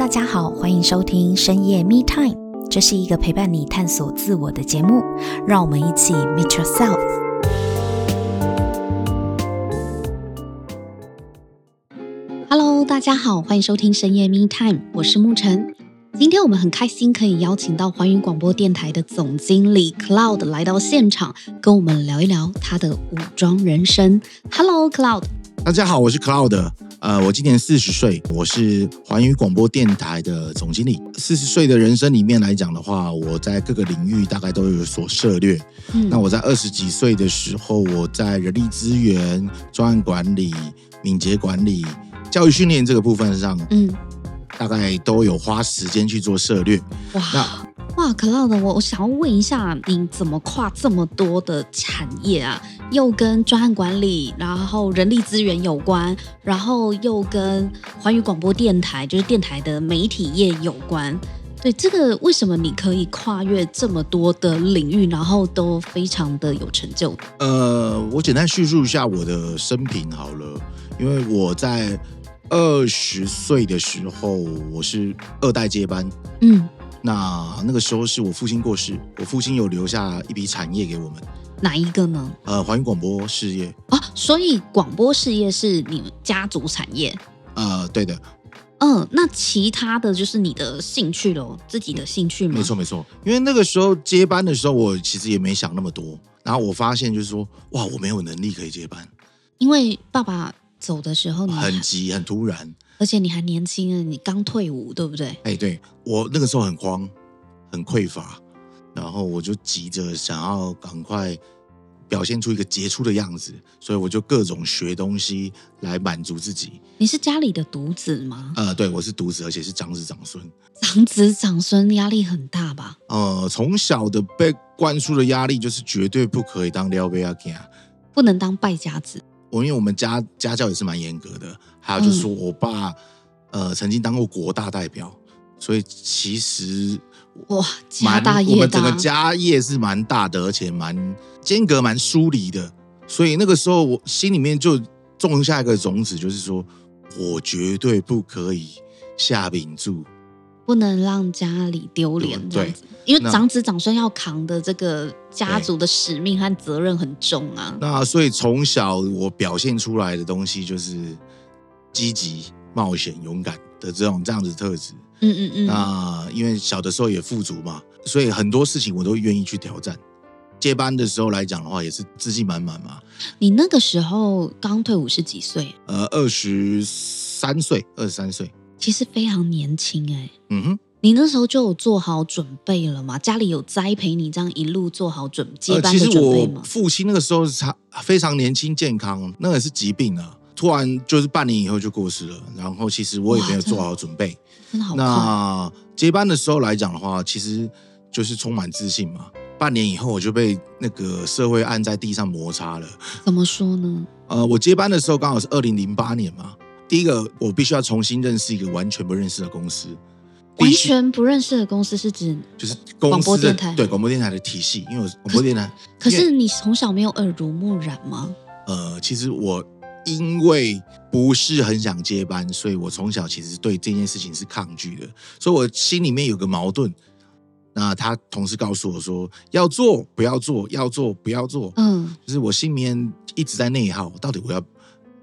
大家好，欢迎收听深夜 Me Time，这是一个陪伴你探索自我的节目，让我们一起 Meet Yourself。Hello，大家好，欢迎收听深夜 Me Time，我是沐晨。今天我们很开心可以邀请到环宇广播电台的总经理 Cloud 来到现场，跟我们聊一聊他的武装人生。Hello，Cloud。大家好，我是 Cloud。呃，我今年四十岁，我是环宇广播电台的总经理。四十岁的人生里面来讲的话，我在各个领域大概都有所涉猎。嗯，那我在二十几岁的时候，我在人力资源、专案管理、敏捷管理、教育训练这个部分上，嗯，大概都有花时间去做涉略。哇，那哇，Cloud，我我想要问一下，你怎么跨这么多的产业啊？又跟专案管理，然后人力资源有关，然后又跟环宇广播电台，就是电台的媒体业有关。对，这个为什么你可以跨越这么多的领域，然后都非常的有成就？呃，我简单叙述一下我的生平好了，因为我在二十岁的时候，我是二代接班。嗯，那那个时候是我父亲过世，我父亲有留下一笔产业给我们。哪一个呢？呃，环宇广播事业啊，所以广播事业是你们家族产业。呃，对的。嗯，那其他的就是你的兴趣喽，自己的兴趣吗？没错，没错。因为那个时候接班的时候，我其实也没想那么多。然后我发现就是说，哇，我没有能力可以接班。因为爸爸走的时候你很急，很突然，而且你还年轻啊，你刚退伍，对不对？哎，对，我那个时候很慌，很匮乏。然后我就急着想要赶快表现出一个杰出的样子，所以我就各种学东西来满足自己。你是家里的独子吗？呃，对，我是独子，而且是长子长孙。长子长孙压力很大吧？呃，从小的被灌输的压力就是绝对不可以当撩妹仔，不能当败家子。我因为我们家家教也是蛮严格的，还有就是说我爸、嗯、呃曾经当过国大代表，所以其实。哇，家大业大，我们整个家业是蛮大的，而且蛮间隔蛮疏离的，所以那个时候我心里面就种下一个种子，就是说我绝对不可以下秉注，不能让家里丢脸。对，因为长子长孙要扛的这个家族的使命和责任很重啊。那所以从小我表现出来的东西就是积极、冒险、勇敢的这种这样子的特质。嗯嗯嗯，那因为小的时候也富足嘛，所以很多事情我都愿意去挑战。接班的时候来讲的话，也是自信满满嘛。你那个时候刚退伍是几岁？呃，二十三岁，二十三岁，其实非常年轻哎。嗯哼，你那时候就有做好准备了吗？家里有栽培你这样一路做好准接班的准备吗？呃，其实我父亲那个时候是非常年轻健康，那个是疾病啊。突然就是半年以后就过世了，然后其实我也没有做好准备。真的好。那接班的时候来讲的话，其实就是充满自信嘛。半年以后我就被那个社会按在地上摩擦了。怎么说呢？呃，我接班的时候刚好是二零零八年嘛。第一个，我必须要重新认识一个完全不认识的公司。完全不认识的公司是指就是广播电台，对广播电台的体系，因为我广播电台。可是你从小没有耳濡目染吗？呃，其实我。因为不是很想接班，所以我从小其实对这件事情是抗拒的，所以我心里面有个矛盾。那他同事告诉我说，要做不要做，要做不要做，嗯，就是我心里面一直在内耗，到底我要，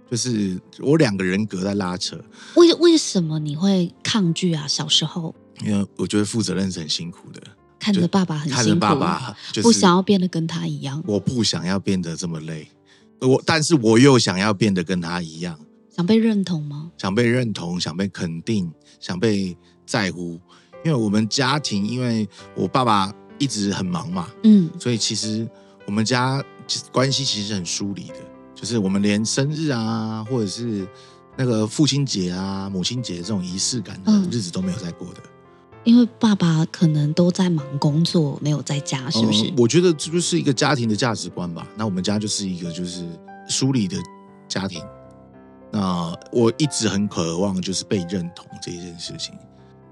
就是我两个人格在拉扯。为为什么你会抗拒啊？小时候，因为我觉得负责任是很辛苦的，看着爸爸很辛苦，看着爸爸，就是，不想要变得跟他一样，我不想要变得这么累。我，但是我又想要变得跟他一样，想被认同吗？想被认同，想被肯定，想被在乎。因为我们家庭，因为我爸爸一直很忙嘛，嗯，所以其实我们家关系其实很疏离的，就是我们连生日啊，或者是那个父亲节啊、母亲节这种仪式感的日子都没有再过的。嗯因为爸爸可能都在忙工作，没有在家，是不是？呃，我觉得这就是一个家庭的价值观吧。那我们家就是一个就是疏离的家庭。那我一直很渴望就是被认同这一件事情。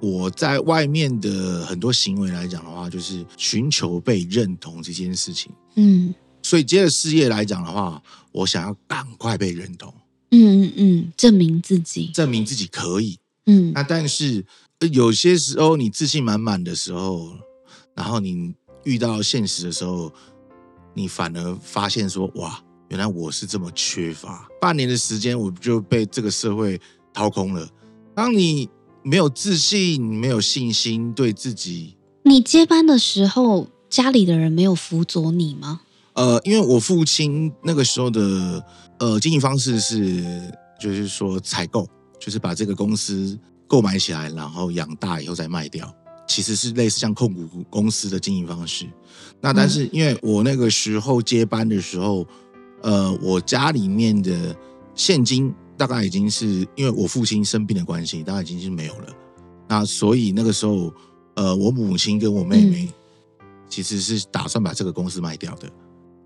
我在外面的很多行为来讲的话，就是寻求被认同这件事情。嗯，所以接着事业来讲的话，我想要赶快被认同。嗯嗯嗯，证明自己，证明自己可以。嗯，那但是有些时候你自信满满的时候，然后你遇到现实的时候，你反而发现说：“哇，原来我是这么缺乏。”半年的时间，我就被这个社会掏空了。当你没有自信、没有信心，对自己，你接班的时候，家里的人没有辅佐你吗？呃，因为我父亲那个时候的呃经营方式是，就是说采购，就是把这个公司购买起来，然后养大以后再卖掉，其实是类似像控股公司的经营方式。那但是因为我那个时候接班的时候，呃，我家里面的现金大概已经是因为我父亲生病的关系，大概已经是没有了。那所以那个时候，呃，我母亲跟我妹妹其实是打算把这个公司卖掉的。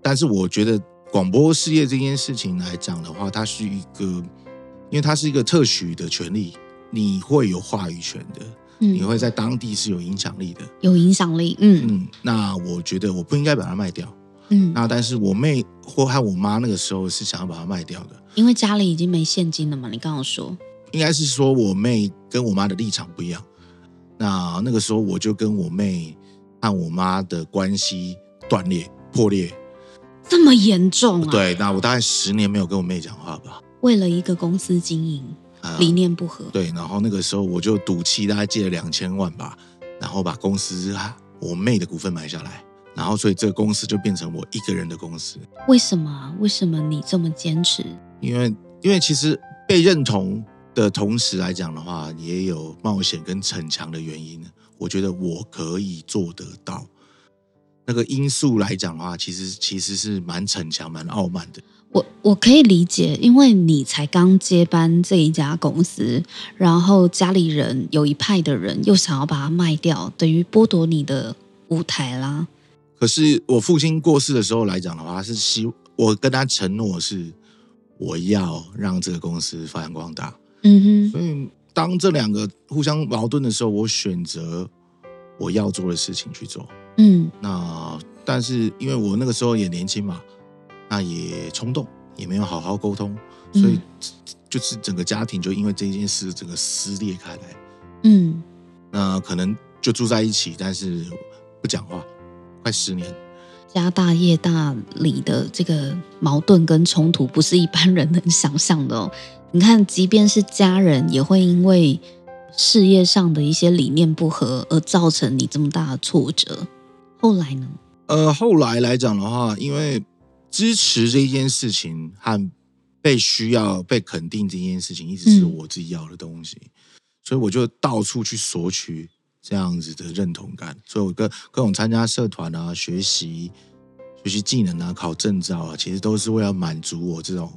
但是我觉得广播事业这件事情来讲的话，它是一个，因为它是一个特许的权利，你会有话语权的，嗯，你会在当地是有影响力的，有影响力，嗯嗯。那我觉得我不应该把它卖掉，嗯。那但是我妹或和我妈那个时候是想要把它卖掉的，因为家里已经没现金了嘛。你刚刚说，应该是说我妹跟我妈的立场不一样。那那个时候我就跟我妹和我妈的关系断裂破裂。这么严重啊？对，那我大概十年没有跟我妹讲话吧。为了一个公司经营，理念不合。对，然后那个时候我就赌气，大概借了两千万吧，然后把公司我妹的股份买下来，然后所以这个公司就变成我一个人的公司。为什么？为什么你这么坚持？因为，因为其实被认同的同时来讲的话，也有冒险跟逞强的原因。我觉得我可以做得到。那个因素来讲的话，其实其实是蛮逞强、蛮傲慢的。我我可以理解，因为你才刚接班这一家公司，然后家里人有一派的人又想要把它卖掉，等于剥夺你的舞台啦。可是我父亲过世的时候来讲的话，是希我跟他承诺是我要让这个公司发扬光大。嗯哼。所以当这两个互相矛盾的时候，我选择我要做的事情去做。嗯，那但是因为我那个时候也年轻嘛，那也冲动，也没有好好沟通，所以就是整个家庭就因为这件事整个撕裂开来。嗯，那可能就住在一起，但是不讲话，快十年。家大业大里的这个矛盾跟冲突，不是一般人能想象的哦。你看，即便是家人，也会因为事业上的一些理念不合而造成你这么大的挫折。后来呢？呃，后来来讲的话，因为支持这件事情和被需要、被肯定这件事情，一直是我自己要的东西，嗯、所以我就到处去索取这样子的认同感。所以我跟各种参加社团啊、学习、学习技能啊、考证照啊，其实都是为了满足我这种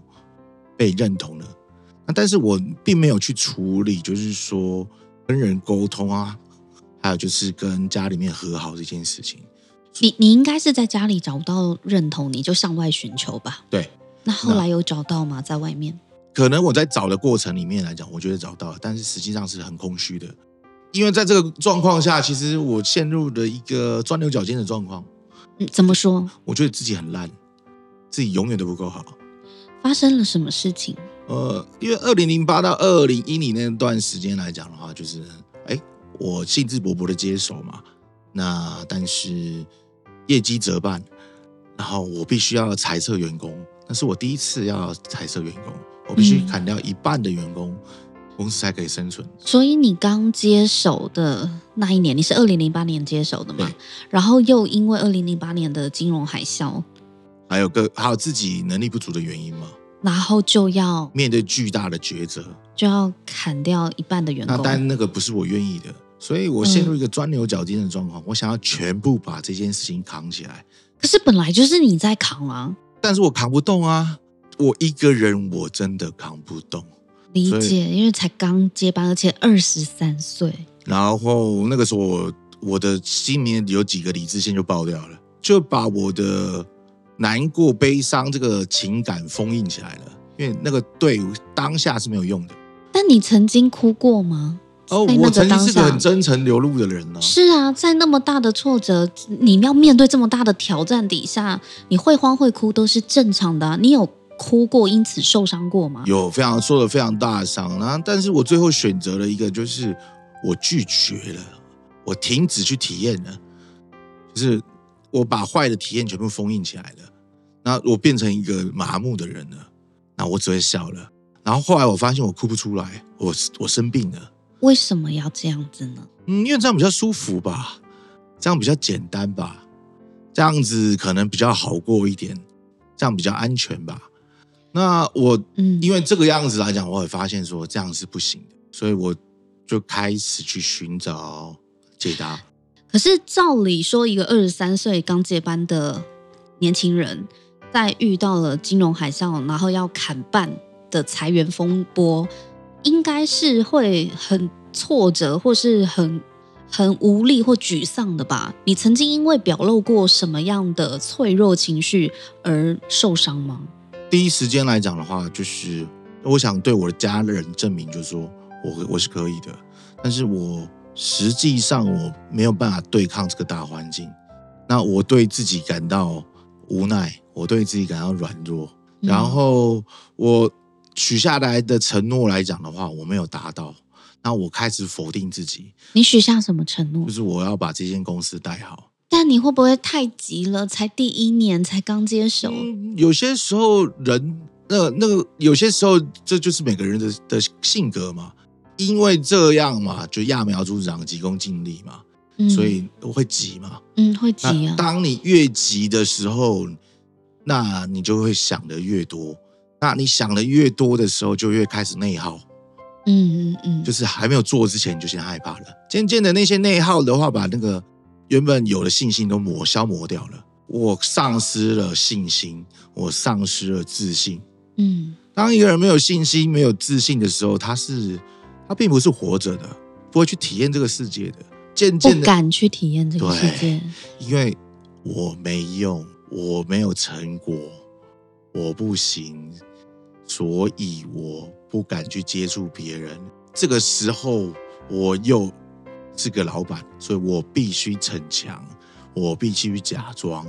被认同的。那但是我并没有去处理，就是说跟人沟通啊，还有就是跟家里面和好这件事情。你你应该是在家里找不到认同，你就向外寻求吧。对，那后来有找到吗？在外面？可能我在找的过程里面来讲，我觉得找到了，但是实际上是很空虚的。因为在这个状况下，其实我陷入了一个钻牛角尖的状况。嗯，怎么说？我觉得自己很烂，自己永远都不够好。发生了什么事情？呃，因为二零零八到二零一零那段时间来讲的话，就是哎，我兴致勃勃的接手嘛，那但是。业绩折半，然后我必须要裁撤员工，那是我第一次要裁撤员工，我必须砍掉一半的员工，嗯、公司才可以生存。所以你刚接手的那一年，你是二零零八年接手的嘛？然后又因为二零零八年的金融海啸，还有个还有自己能力不足的原因嘛，然后就要面对巨大的抉择，就要砍掉一半的员工。那但那个不是我愿意的。所以我陷入一个钻牛角尖的状况，嗯、我想要全部把这件事情扛起来。可是本来就是你在扛啊，但是我扛不动啊，我一个人我真的扛不动。理解，因为才刚接班，而且二十三岁。然后那个时候我，我的心里面有几个理智线就爆掉了，就把我的难过、悲伤这个情感封印起来了。因为那个对当下是没有用的。但你曾经哭过吗？哦，我曾经是个很真诚流露的人呢、啊。是啊，在那么大的挫折，你要面对这么大的挑战底下，你会慌会哭都是正常的、啊。你有哭过，因此受伤过吗？有，非常受了非常大的伤啊！但是我最后选择了一个，就是我拒绝了，我停止去体验了，就是我把坏的体验全部封印起来了。那我变成一个麻木的人了，那我只会笑了。然后后来我发现我哭不出来，我我生病了。为什么要这样子呢？嗯，因为这样比较舒服吧，这样比较简单吧，这样子可能比较好过一点，这样比较安全吧。那我嗯，因为这个样子来讲，我也发现说这样是不行的，所以我就开始去寻找解答。可是照理说，一个二十三岁刚接班的年轻人。在遇到了金融海啸，然后要砍半的裁员风波，应该是会很挫折，或是很很无力或沮丧的吧？你曾经因为表露过什么样的脆弱情绪而受伤吗？第一时间来讲的话，就是我想对我的家人证明，就是说我我是可以的，但是我实际上我没有办法对抗这个大环境，那我对自己感到无奈。我对自己感到软弱，然后我许下来的承诺来讲的话，我没有达到，那我开始否定自己。你许下什么承诺？就是我要把这间公司带好。但你会不会太急了？才第一年，才刚接手。嗯，有些时候人，那那个有些时候，这就是每个人的的性格嘛。因为这样嘛，就揠苗助长，急功近利嘛，嗯，所以我会急嘛。嗯，会急啊。当你越急的时候。那你就会想的越多，那你想的越多的时候，就越开始内耗。嗯嗯嗯，就是还没有做之前，你就先害怕了。渐渐的，那些内耗的话，把那个原本有的信心都磨消磨掉了。我丧失了信心，我丧失了自信。嗯，当一个人没有信心、没有自信的时候，他是他并不是活着的，不会去体验这个世界的。渐渐的，不敢去体验这个世界，因为我没用。我没有成果，我不行，所以我不敢去接触别人。这个时候，我又是个老板，所以我必须逞强，我必须假装，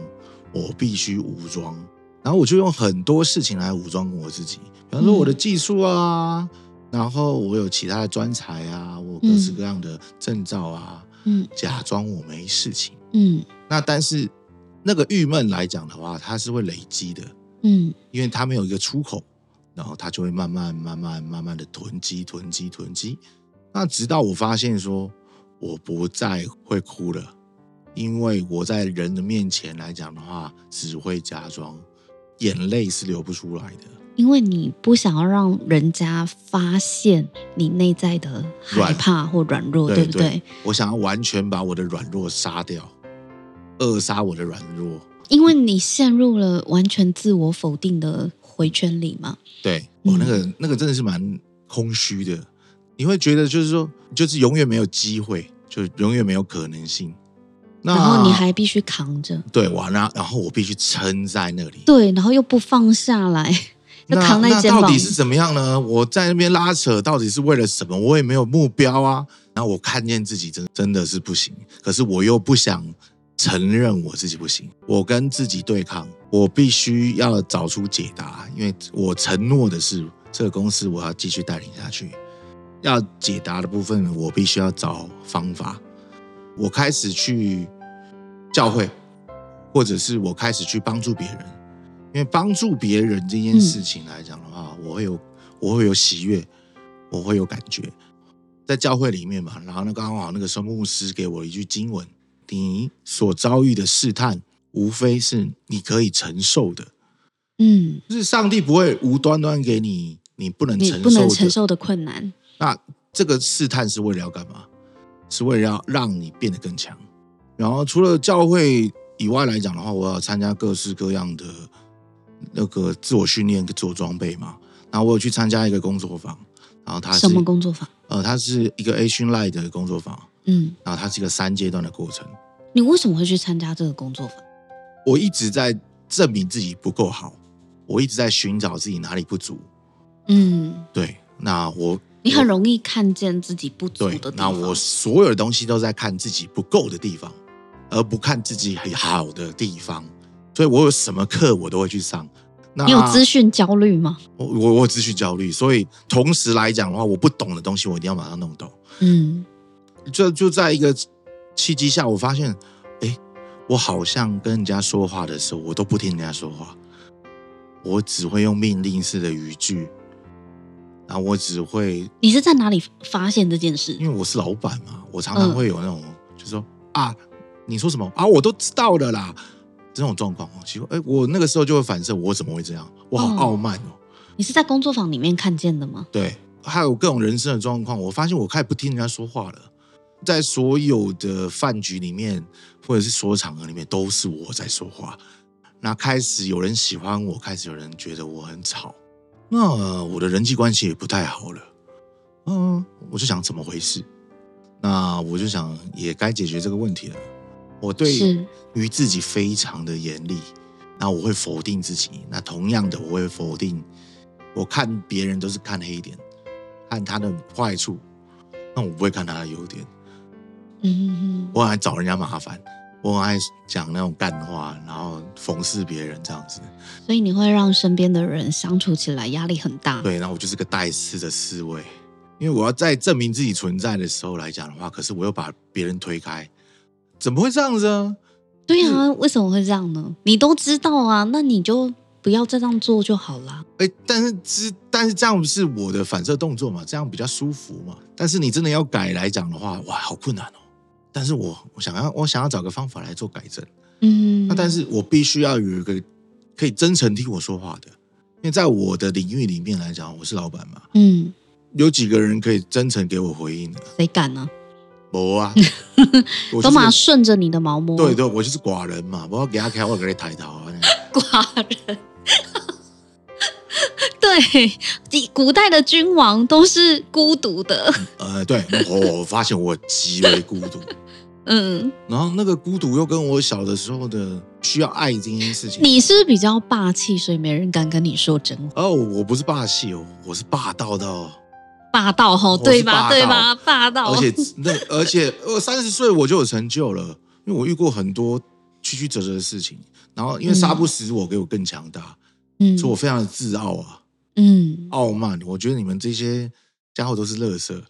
我必须武装。然后我就用很多事情来武装我自己，比方说我的技术啊，嗯、然后我有其他的专才啊，我各式各样的证照啊，嗯，假装我没事情，嗯，那但是。那个郁闷来讲的话，它是会累积的，嗯，因为它没有一个出口，然后它就会慢慢、慢慢、慢慢的囤积、囤积、囤积。那直到我发现说，我不再会哭了，因为我在人的面前来讲的话，只会假装，眼泪是流不出来的。因为你不想要让人家发现你内在的害怕或软弱，对，对不对？对，我想要完全把我的软弱杀掉。扼杀我的软弱，因为你陷入了完全自我否定的回圈里嘛。对，我那个那个真的是蛮空虚的。你会觉得就是说，就是永远没有机会，就永远没有可能性。那然后你还必须扛着，对，完了，然后我必须撑在那里，对，然后又不放下来，要扛在肩膀。那到底是怎么样呢？我在那边拉扯，到底是为了什么？我也没有目标啊。然后我看见自己真真的是不行，可是我又不想。承认我自己不行，我跟自己对抗，我必须要找出解答，因为我承诺的是这个公司我要继续带领下去。要解答的部分，我必须要找方法。我开始去教会，或者是我开始去帮助别人，因为帮助别人这件事情来讲的话，我会有我会有喜悦，我会有感觉。在教会里面嘛，然后呢刚好那个时候牧师给我一句经文。你所遭遇的试探，无非是你可以承受的。嗯，就是上帝不会无端端给你你不能承受的，不能承受的困难。那这个试探是为了要干嘛？是为了要让你变得更强。然后除了教会以外来讲的话，我要参加各式各样的那个自我训练、自我装备嘛。然后我有去参加一个工作坊，然后他是什么工作坊？呃，它是一个 Asian Light 的工作坊。嗯，然后它是一个三阶段的过程。你为什么会去参加这个工作坊？我一直在证明自己不够好，我一直在寻找自己哪里不足。嗯，对。那我你很容易看见自己不足的地方。那我所有的东西都在看自己不够的地方，而不看自己很好的地方。所以我有什么课我都会去上。那你有资讯焦虑吗？我我我有资讯焦虑，所以同时来讲的话，我不懂的东西我一定要把它弄懂。嗯。就就在一个契机下，我发现，哎，我好像跟人家说话的时候，我都不听人家说话，我只会用命令式的语句，然后我只会。你是在哪里发现这件事？因为我是老板嘛，我常常会有那种，嗯、就是说啊，你说什么啊，我都知道的啦，这种状况。奇怪，哎，我那个时候就会反射，我怎么会这样？我好傲慢哦。你是在工作坊里面看见的吗？对。还有各种人生的状况，我发现我开始不听人家说话了。在所有的饭局里面，或者是所有场合里面，都是我在说话。那开始有人喜欢我，开始有人觉得我很吵，那我的人际关系也不太好了。嗯，我就想怎么回事？那我就想也该解决这个问题了。我对于自己非常的严厉，那我会否定自己。那同样的，我会否定，我看别人都是看黑点。看他的坏处，那我不会看他的优点。嗯，我很爱找人家麻烦，我很爱讲那种干话，然后讽刺别人这样子。所以你会让身边的人相处起来压力很大。对，然后我就是个带刺的刺猬，因为我要在证明自己存在的时候来讲的话，可是我又把别人推开，怎么会这样子啊？对啊，为什么会这样呢？你都知道啊，那你就。不要再这样做就好了。哎，但是这但是这样是我的反射动作嘛，这样比较舒服嘛。但是你真的要改来讲的话，哇，好困难哦。但是我我想要我想要找个方法来做改正。嗯，那但是我必须要有一个可以真诚听我说话的，因为在我的领域里面来讲，我是老板嘛。嗯，有几个人可以真诚给我回应的？谁敢呢？我啊，都嘛顺着你的毛摸。对对，我就是寡人嘛，我要给他开，我给他抬头啊。寡人。对，古代的君王都是孤独的。呃，对，我我发现我极为孤独。嗯，然后那个孤独又跟我小的时候的需要爱这件事情。你是比较霸气，所以没人敢跟你说真话。哦，我不是霸气哦，我是霸道的。霸道吼，对吧？对吧？霸道。而且那而且我三十岁我就有成就了，因为我遇过很多曲曲折折的事情，然后因为杀不死我，给我更强大。嗯，所以我非常的自傲啊。嗯，傲慢，我觉得你们这些家伙都是垃圾。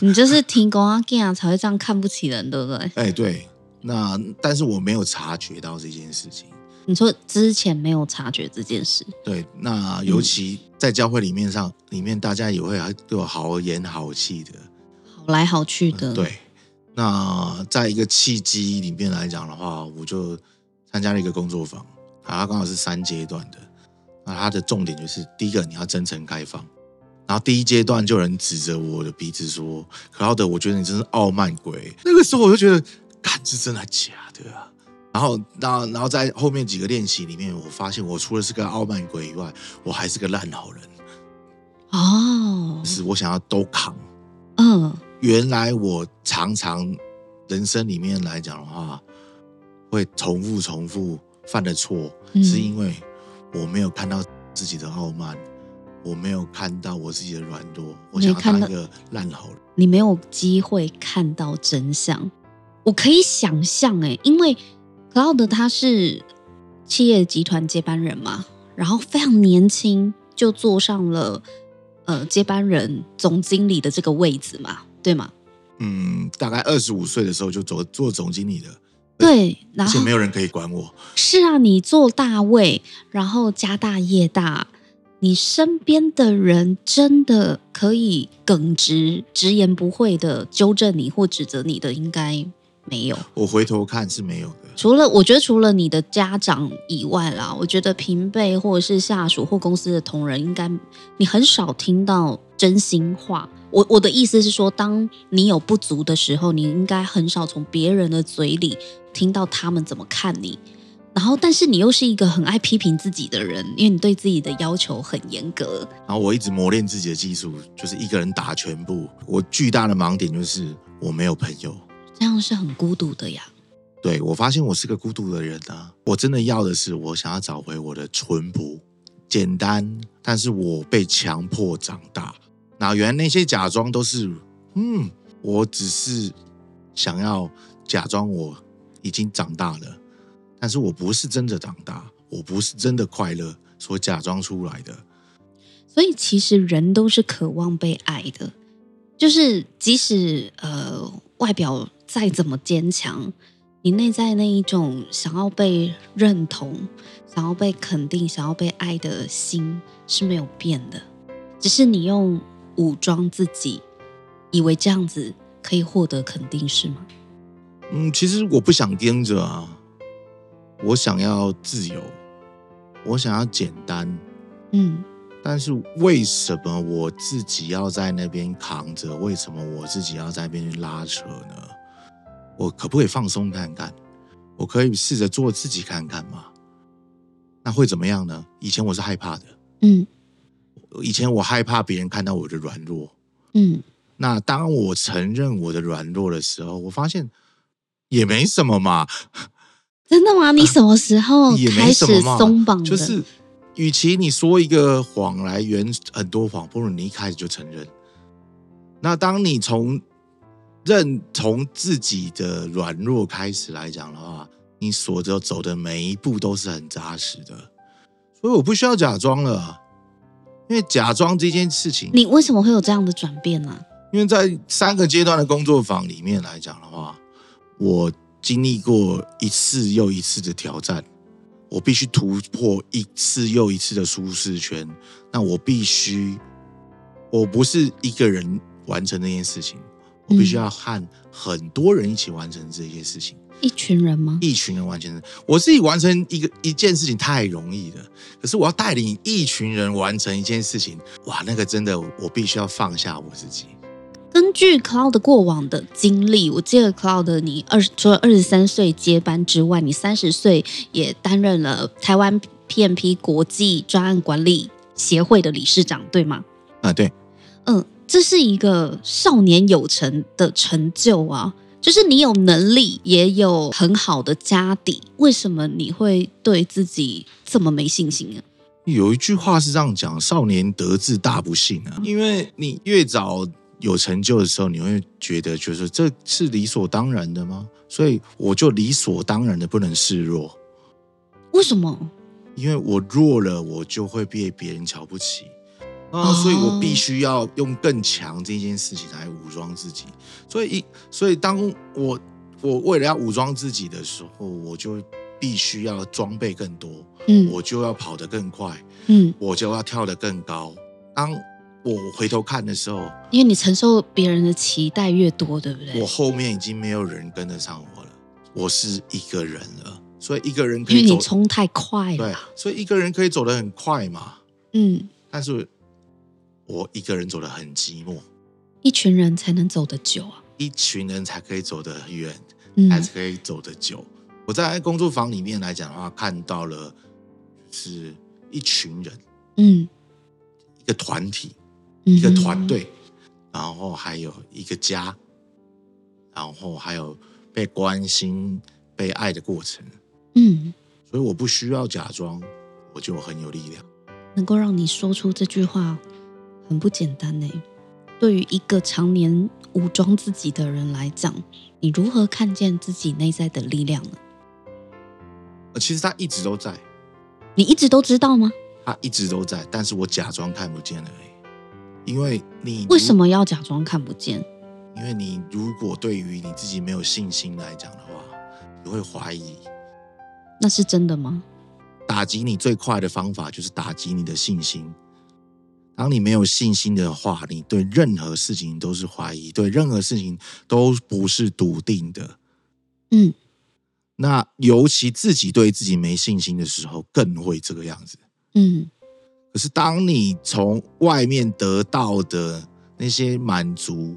你就是听公阿健才会这样看不起人，对不对？哎、欸，对。那但是我没有察觉到这件事情。你说之前没有察觉这件事？对。那尤其在教会里面上，嗯、里面大家也会对我好言好气的，好来好去的。嗯、对。那在一个契机里面来讲的话，我就参加了一个工作坊，啊，它刚好是三阶段的。那它的重点就是，第一个你要真诚开放，然后第一阶段就有人指着我的鼻子说：“克劳德，我觉得你真是傲慢鬼。”那个时候我就觉得，干，是真的假的啊？然后，然后，然后在后面几个练习里面，我发现我除了是个傲慢鬼以外，我还是个烂好人。哦，是我想要都扛。嗯，原来我常常人生里面来讲的话，会重复重复犯的错，是因为。我没有看到自己的傲慢，我没有看到我自己的软弱，我想要当一个烂好人。你没有机会看到真相，我可以想象哎，因为 Cloud 他是企业集团接班人嘛，然后非常年轻就坐上了呃接班人总经理的这个位置嘛，对吗？嗯，大概二十五岁的时候就做做总经理了。对，然后而且没有人可以管我。是啊，你做大位，然后家大业大，你身边的人真的可以耿直、直言不讳的纠正你或指责你的，应该没有。我回头看是没有的。除了我觉得，除了你的家长以外啦，我觉得平辈或者是下属或公司的同仁，应该你很少听到真心话。我我的意思是说，当你有不足的时候，你应该很少从别人的嘴里。听到他们怎么看你，然后但是你又是一个很爱批评自己的人，因为你对自己的要求很严格。然后我一直磨练自己的技术，就是一个人打全部。我巨大的盲点就是我没有朋友，这样是很孤独的呀。对，我发现我是个孤独的人啊。我真的要的是，我想要找回我的淳朴、简单，但是我被强迫长大。那原来那些假装都是，嗯，我只是想要假装我。已经长大了，但是我不是真的长大，我不是真的快乐，所假装出来的。所以其实人都是渴望被爱的，就是即使呃，外表再怎么坚强，你内在那一种想要被认同、想要被肯定、想要被爱的心是没有变的，只是你用武装自己，以为这样子可以获得肯定，是吗？嗯，其实我不想盯着啊，我想要自由，我想要简单，嗯。但是为什么我自己要在那边扛着？为什么我自己要在那边拉扯呢？我可不可以放松看看？我可以试着做自己看看吗？那会怎么样呢？以前我是害怕的，嗯，以前我害怕别人看到我的软弱，嗯。那当我承认我的软弱的时候，我发现也没什么嘛。真的吗？你什么时候开始松绑的？就是。与其你说一个谎来圆很多谎，不如你一开始就承认。那当你从认同自己的软弱开始来讲的话，你所着走的每一步都是很扎实的。所以我不需要假装了，因为假装这件事情，你为什么会有这样的转变呢？因为在三个阶段的工作坊里面来讲的话，我经历过一次又一次的挑战。我必须突破一次又一次的舒适圈，那我必须，我不是一个人完成那件事情，我必须要和很多人一起完成这件事情。一群人吗？一群人完成。我自己完成一个一件事情太容易了，可是我要带领一群人完成一件事情，哇，那个真的我必须要放下我自己。根据 Cloud 过往的经历，我记得 Cloud 你二十除了二十三岁接班之外，你三十岁也担任了台湾 PMP 国际专案管理协会的理事长，对吗？啊，对，嗯，这是一个少年有成的成就啊，就是你有能力，也有很好的家底，为什么你会对自己这么没信心啊？有一句话是这样讲：“少年得志大不幸啊，因为你越早。”有成就的时候，你会觉得就是这是理所当然的吗？所以我就理所当然的不能示弱。为什么？因为我弱了，我就会被别人瞧不起啊，所以我必须要用更强这件事情来武装自己。所以，所以当我我为了要武装自己的时候，我就必须要装备更多，嗯，我就要跑得更快，嗯，我就要跳得更高。当我回头看的时候，因为你承受别人的期待越多，对不对？我后面已经没有人跟得上我了，我是一个人了，所以一个人可以走，因为你冲太快了，对，所以一个人可以走得很快嘛，嗯，但是我一个人走得很寂寞，一群人才能走得久啊，一群人才可以走得远，嗯，才可以走得久。我在工作坊里面来讲的话，看到了是一群人，嗯，一个团体。一个团队，然后还有一个家，然后还有被关心、被爱的过程。嗯，所以我不需要假装，我就很有力量。能够让你说出这句话，很不简单呢。对于一个常年武装自己的人来讲，你如何看见自己内在的力量呢？其实他一直都在。你一直都知道吗？他一直都在，但是我假装看不见了。因为你为什么要假装看不见？因为你如果对于你自己没有信心来讲的话，你会怀疑。那是真的吗？打击你最快的方法就是打击你的信心。当你没有信心的话，你对任何事情都是怀疑，对任何事情都不是笃定的。嗯，那尤其自己对自己没信心的时候，更会这个样子。嗯。可是，当你从外面得到的那些满足，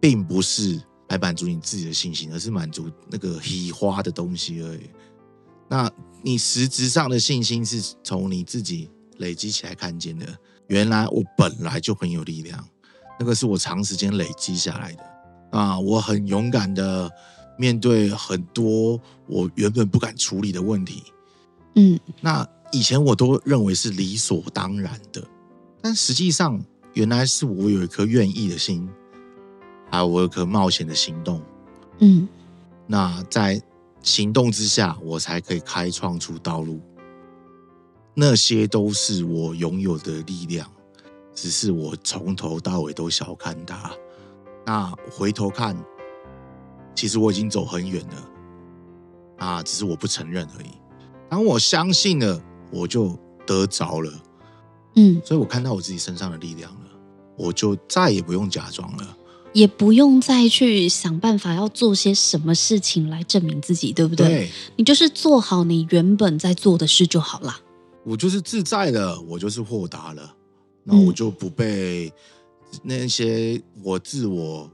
并不是来满足你自己的信心，而是满足那个喜花的东西而已。那你实质上的信心是从你自己累积起来看见的。原来我本来就很有力量，那个是我长时间累积下来的啊！我很勇敢的面对很多我原本不敢处理的问题。嗯，那。以前我都认为是理所当然的，但实际上原来是我有一颗愿意的心，还有我有颗冒险的行动。嗯，那在行动之下，我才可以开创出道路。那些都是我拥有的力量，只是我从头到尾都小看它。那回头看，其实我已经走很远了，啊，只是我不承认而已。当我相信了，我就得着了。嗯，所以我看到我自己身上的力量了，我就再也不用假装了，也不用再去想办法要做些什么事情来证明自己，对不对？对，你就是做好你原本在做的事就好了。我就是自在了，我就是豁达了，那我就不被那些我自我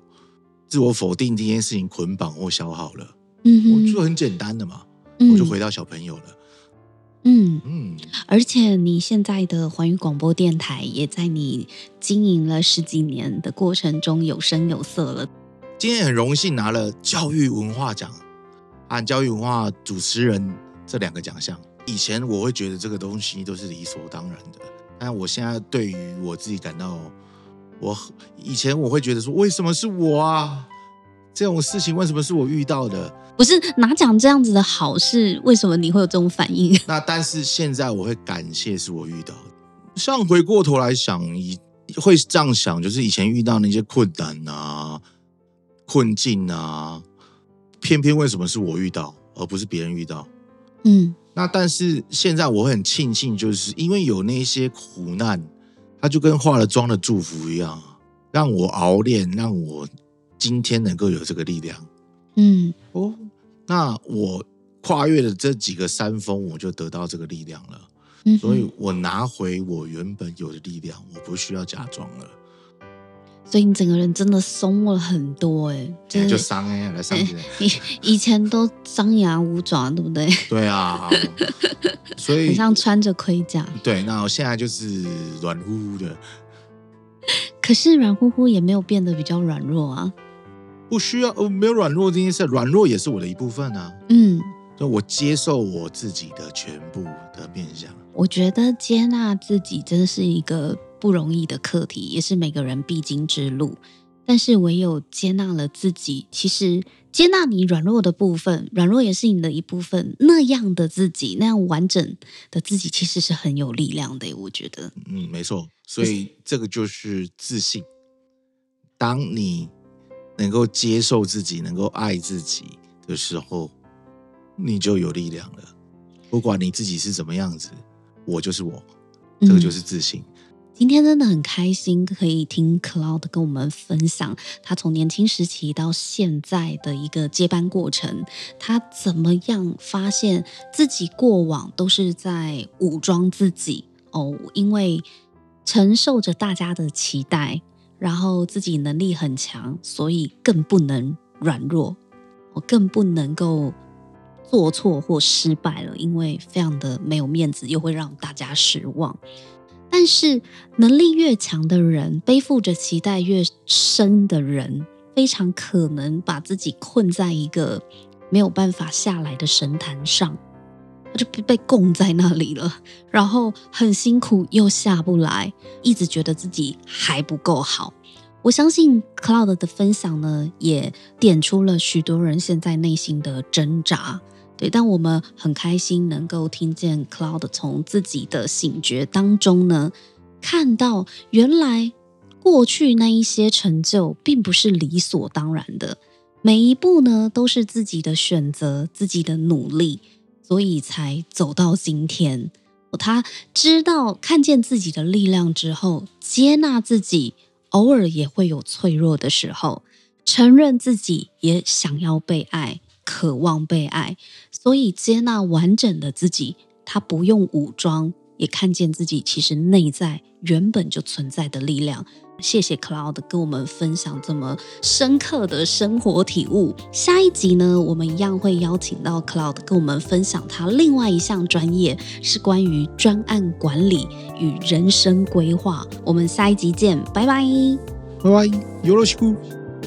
自我否定这件事情捆绑或消耗了。嗯哼，我就很简单的嘛，嗯、我就回到小朋友了。嗯嗯，而且你现在的环宇广播电台也在你经营了十几年的过程中有声有色了。今天很荣幸拿了教育文化奖按教育文化主持人这两个奖项。以前我会觉得这个东西都是理所当然的，但我现在对于我自己感到，我以前我会觉得说，为什么是我啊？这种事情为什么是我遇到的？不是拿奖这样子的好事，为什么你会有这种反应？那但是现在我会感谢是我遇到的。像回过头来想，以会这样想，就是以前遇到那些困难啊、困境啊，偏偏为什么是我遇到，而不是别人遇到？嗯，那但是现在我很庆幸，就是因为有那些苦难，它就跟化了妆的祝福一样，让我熬练，让我今天能够有这个力量。嗯，哦，那我跨越了这几个山峰，我就得到这个力量了。嗯，所以我拿回我原本有的力量，我不需要假装了。所以你整个人真的松了很多，哎，就就伤哎，来伤 以以前都张牙舞爪，对不对？对啊，所以很像穿着盔甲。对，那我现在就是软乎乎的。可是软乎乎也没有变得比较软弱啊。不需要，呃，没有软弱这件事，软弱也是我的一部分啊。嗯，就我接受我自己的全部的面相。我觉得接纳自己真的是一个不容易的课题，也是每个人必经之路。但是唯有接纳了自己，其实接纳你软弱的部分，软弱也是你的一部分。那样的自己，那样完整的自己，其实是很有力量的。我觉得，嗯，没错。所以这个就是自信。当你能够接受自己，能够爱自己的时候，你就有力量了。不管你自己是怎么样子，我就是我，这个就是自信。今天真的很开心，可以听 Cloud 跟我们分享他从年轻时期到现在的一个接班过程，他怎么样发现自己过往都是在武装自己哦，因为承受着大家的期待。然后自己能力很强，所以更不能软弱，我更不能够做错或失败了，因为非常的没有面子，又会让大家失望。但是能力越强的人，背负着期待越深的人，非常可能把自己困在一个没有办法下来的神坛上。就被供在那里了，然后很辛苦又下不来，一直觉得自己还不够好。我相信 Cloud 的分享呢，也点出了许多人现在内心的挣扎。对，但我们很开心能够听见 Cloud 从自己的醒觉当中呢，看到原来过去那一些成就并不是理所当然的，每一步呢都是自己的选择，自己的努力。所以才走到今天。他知道看见自己的力量之后，接纳自己，偶尔也会有脆弱的时候，承认自己也想要被爱，渴望被爱。所以接纳完整的自己，他不用武装，也看见自己其实内在原本就存在的力量。谢谢 Cloud 跟我们分享这么深刻的生活体悟。下一集呢，我们一样会邀请到 Cloud 跟我们分享他另外一项专业，是关于专案管理与人生规划。我们下一集见，拜拜，拜拜，よろしく。